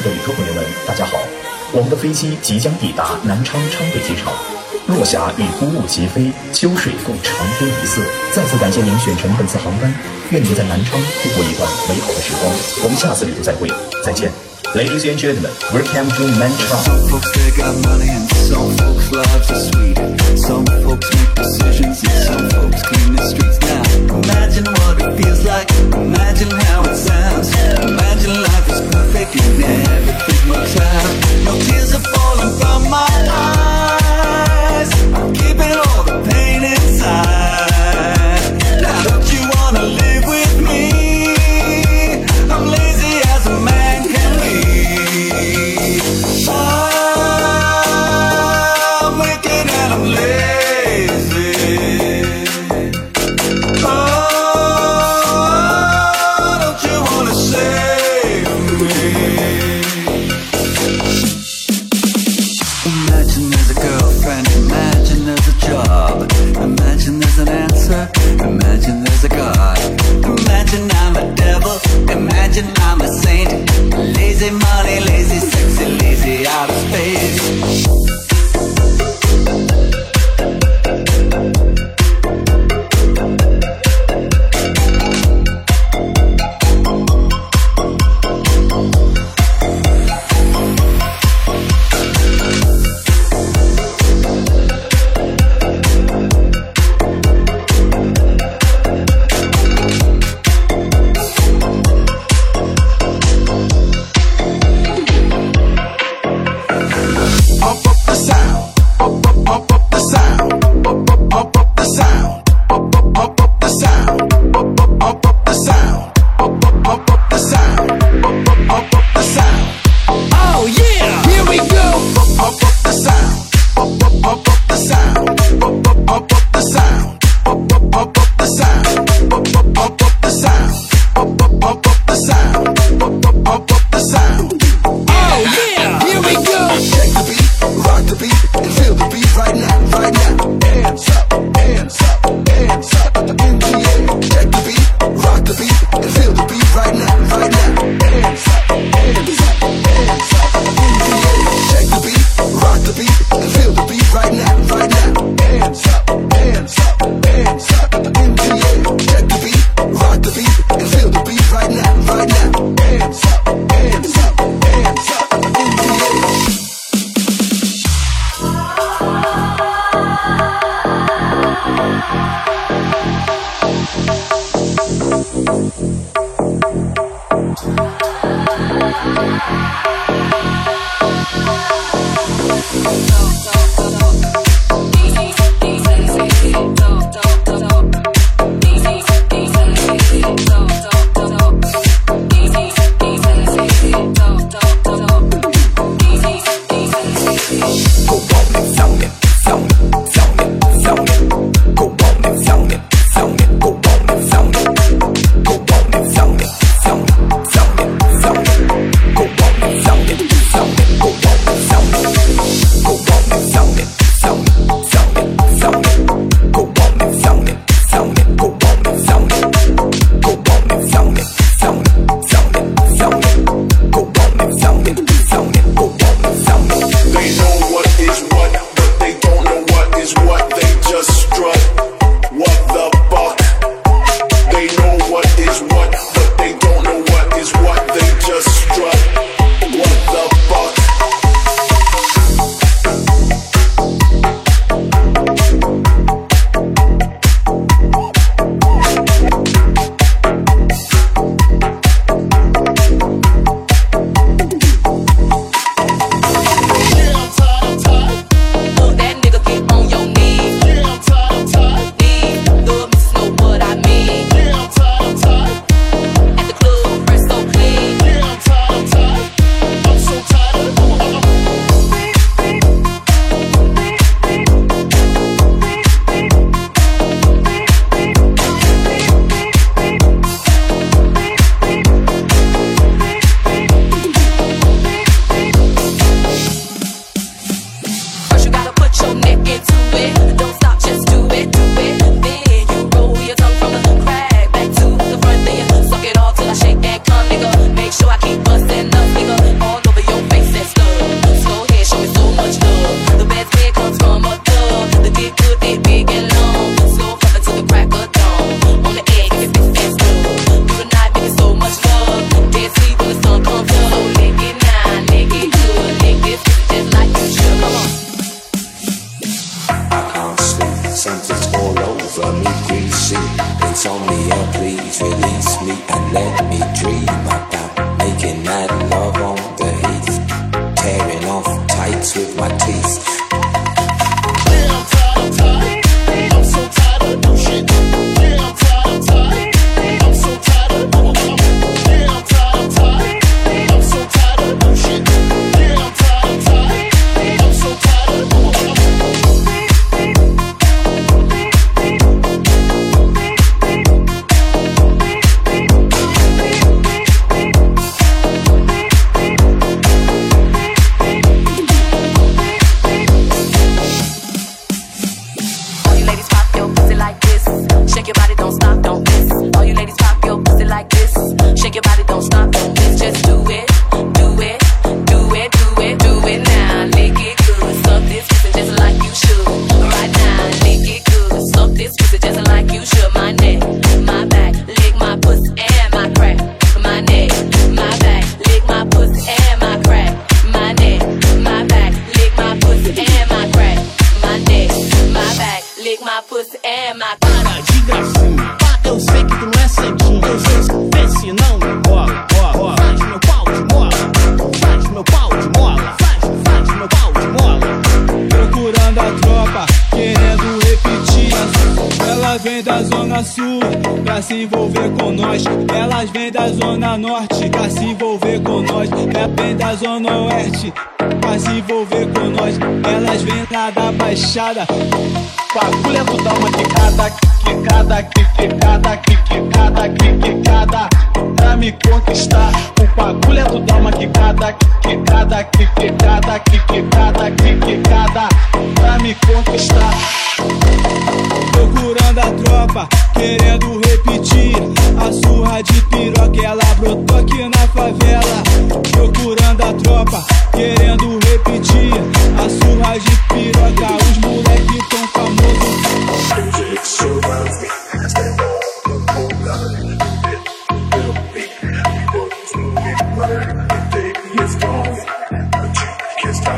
爱的旅客朋友们，大家好！我们的飞机即将抵达南昌昌北机场，落霞与孤鹜齐飞，秋水共长天一色。再次感谢您选乘本次航班，愿您在南昌度过一段美好的时光。我们下次旅途再会，再见。Ladies and gentlemen, welcome to Nanchang. Some folks they got money and some folks lives are sweet. Some folks make decisions and some folks clean the streets. Now imagine what it feels like. Imagine how it sounds. Imagine life is perfect and everything works out. No tears are falling from my eyes. Keeping all the pain inside.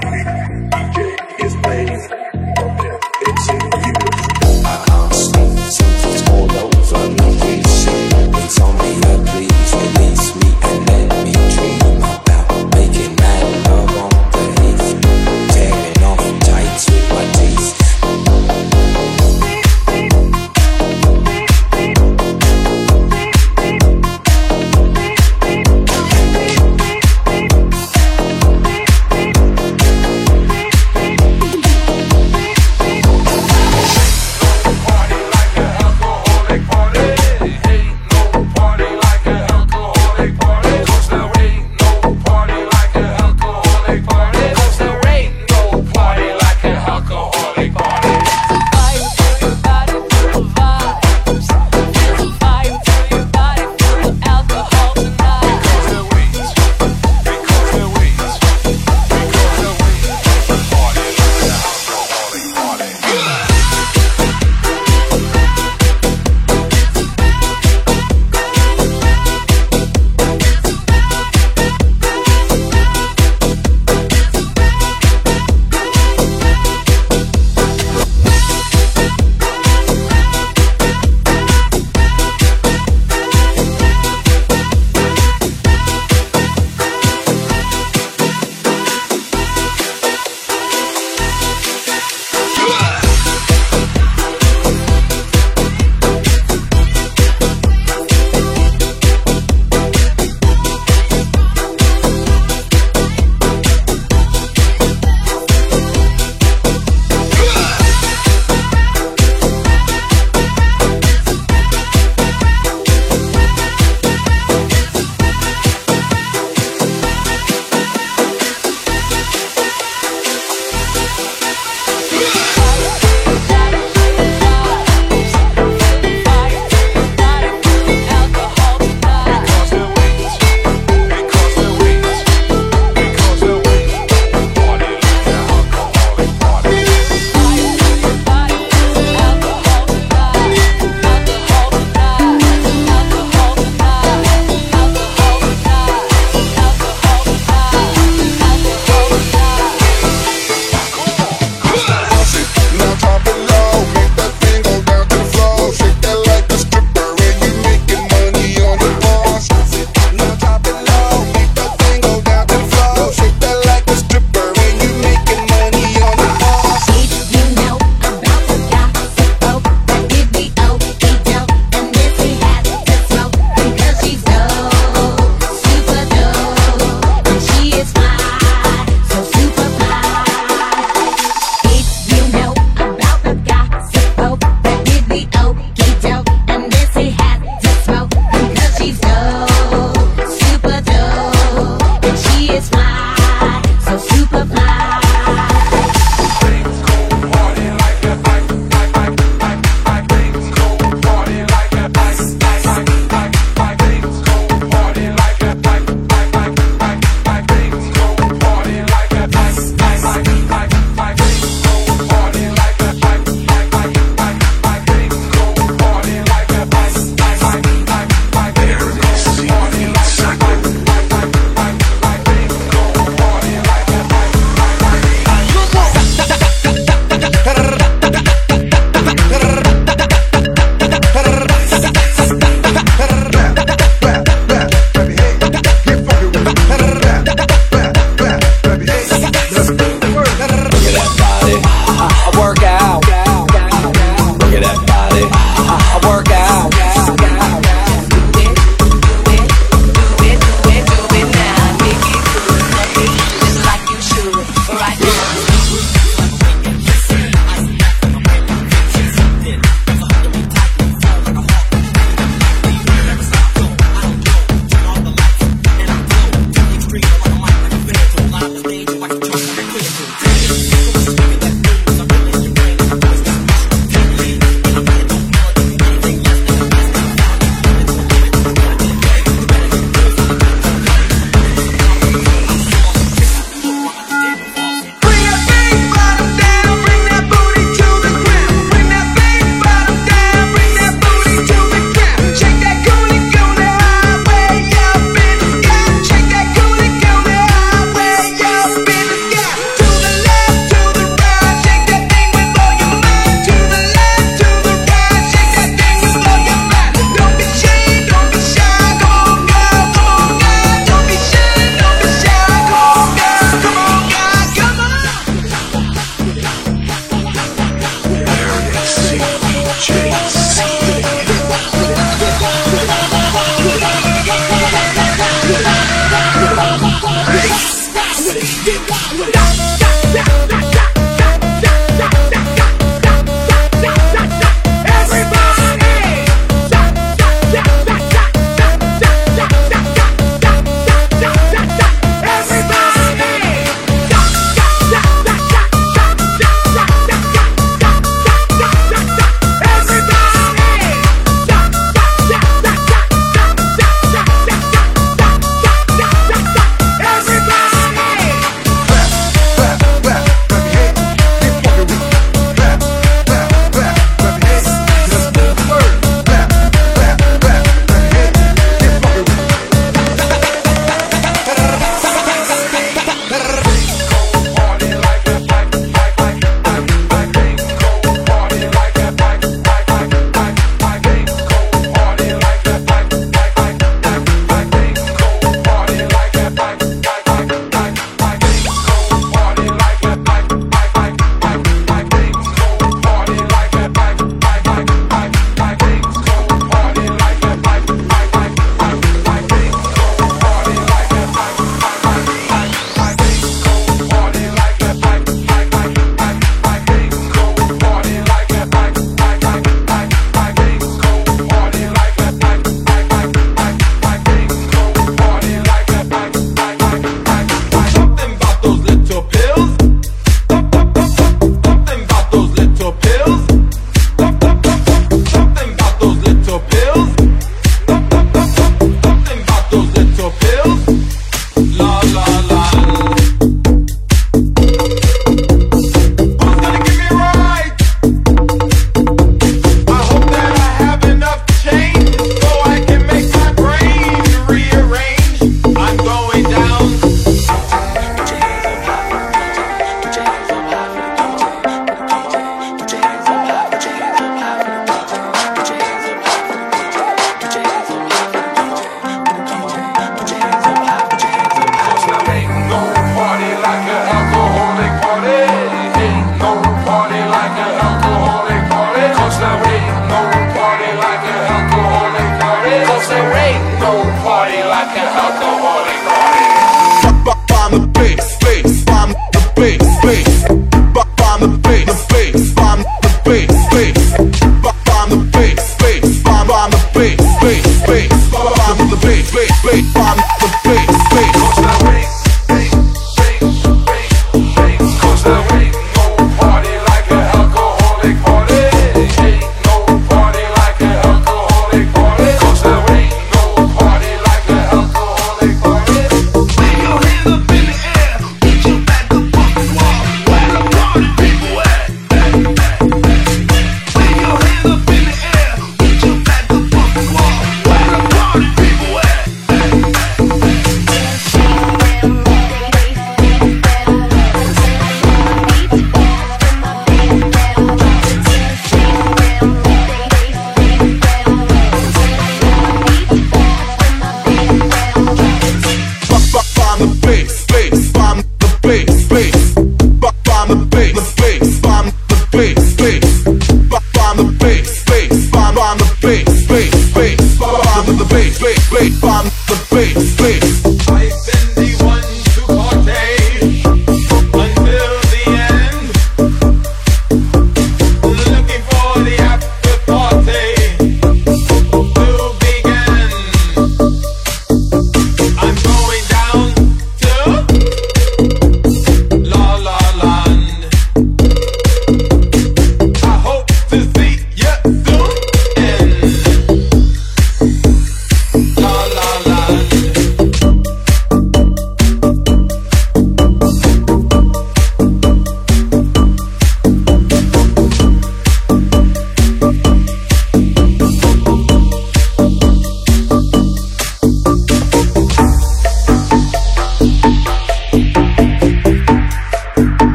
Can't stop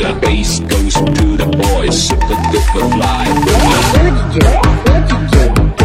The bass goes to the boys, the good fly. What you do? What you do?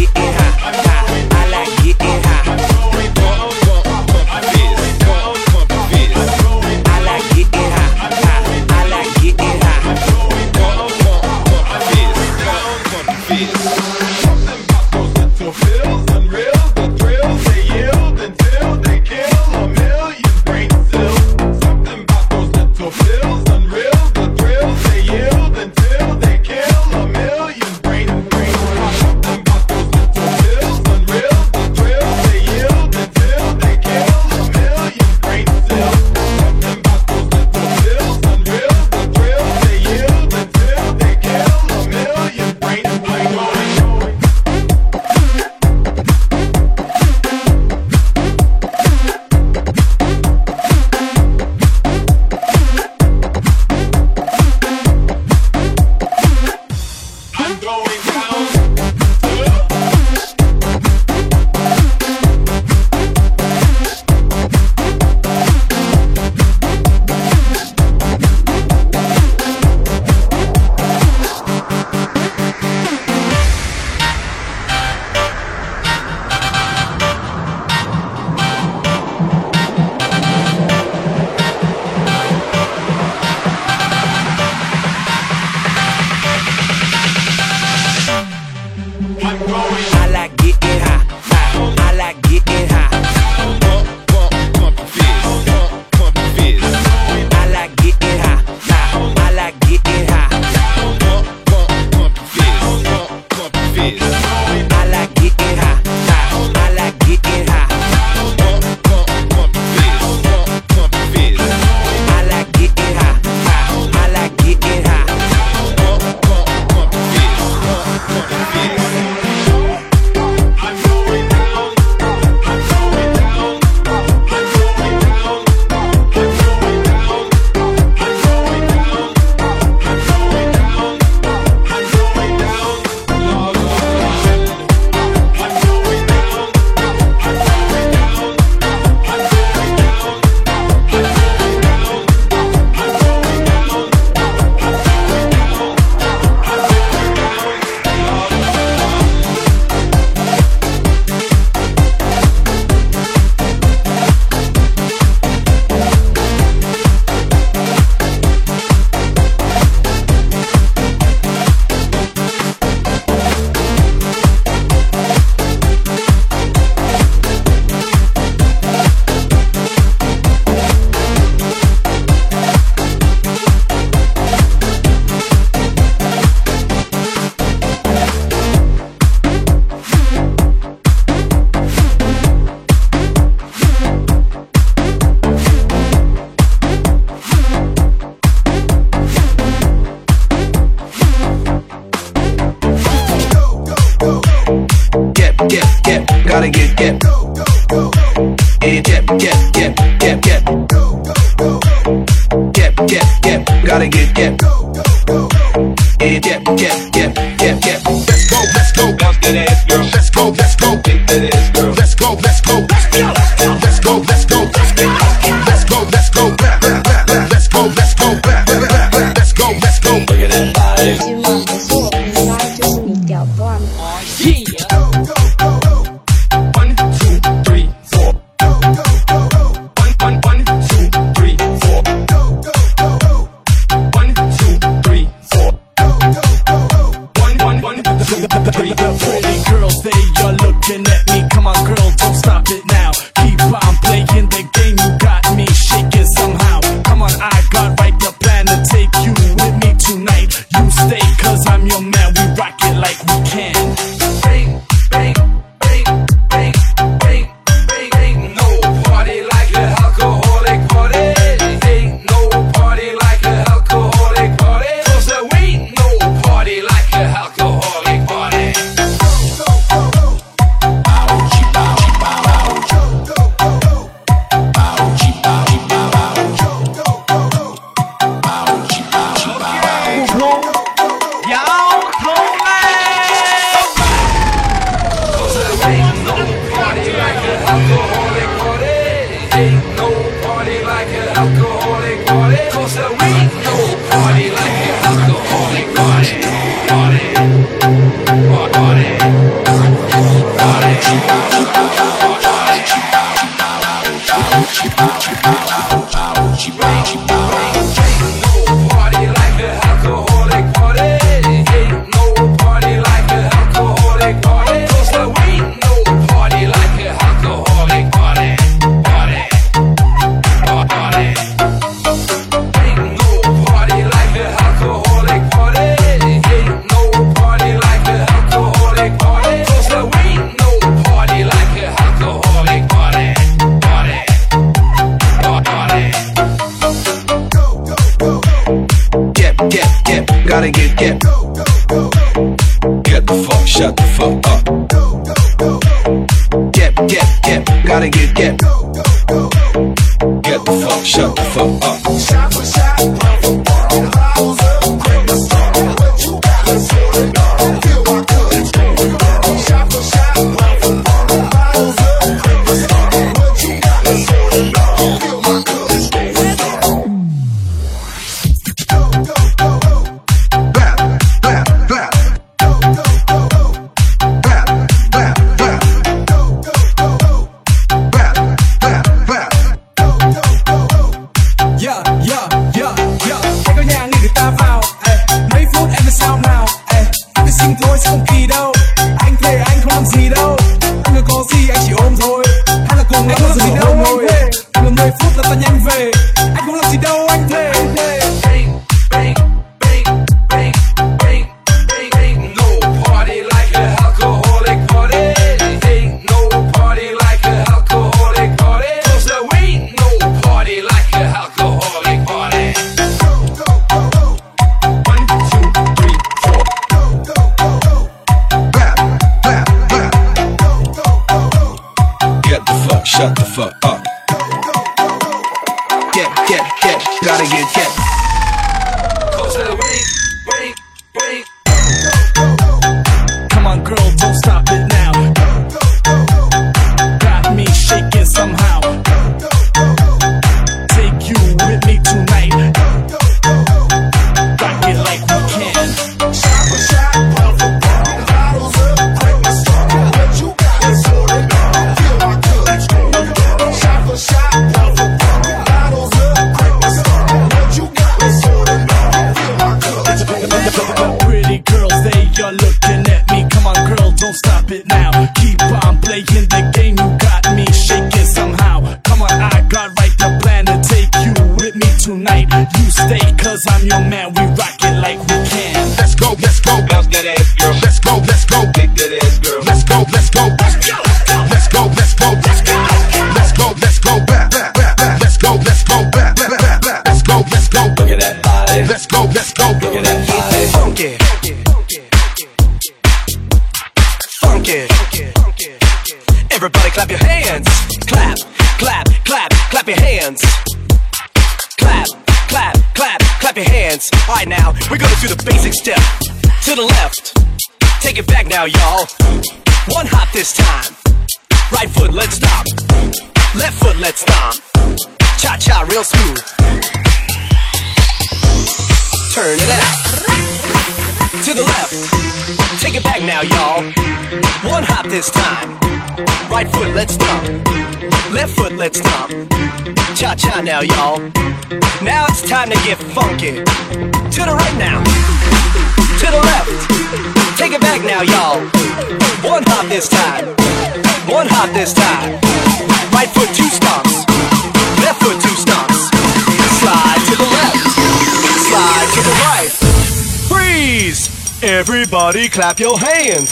Like show for up. Shot for shot. in the game, you got me shaking somehow. Come on, I got right the plan to take you with me tonight. You stay, cause I'm your man, we rock it like we can. to the left. Take it back now, y'all. One hop this time. Right foot, let's stop. Left foot, let's stop. Cha cha, real smooth. Turn it out. To the left. Take it back now, y'all. One hop this time. Right foot, let's stop. Left foot, let's stop. Cha cha now, y'all. Now it's time to get funky. To the right now to the left. Take it back now, y'all. One hop this time. One hop this time. Right foot two stomps. Left foot two stomps. Slide to the left. Slide to the right. Freeze! Everybody clap your hands.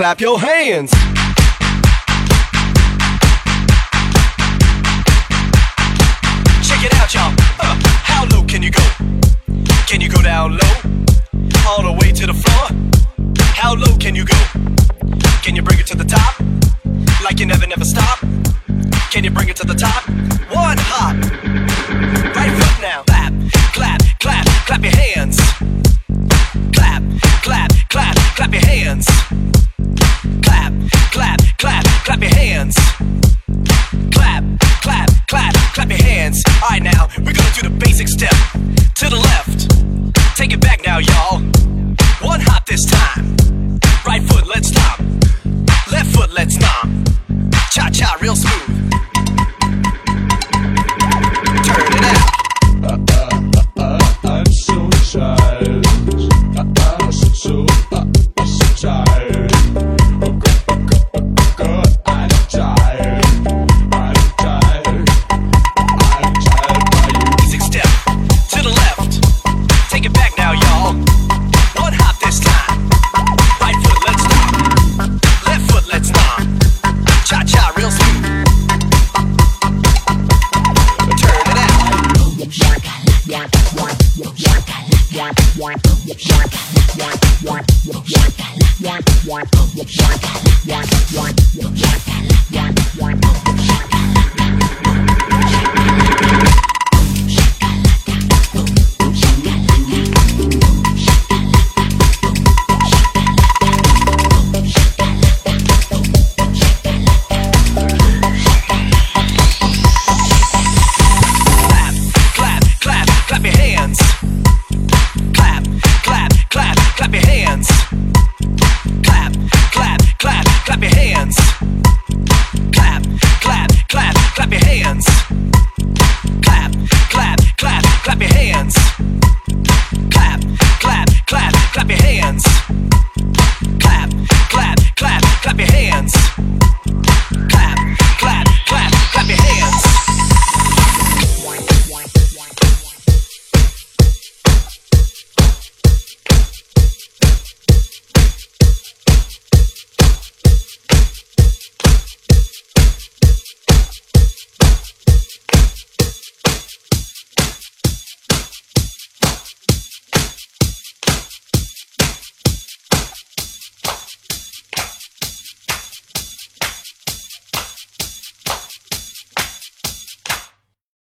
clap your hands.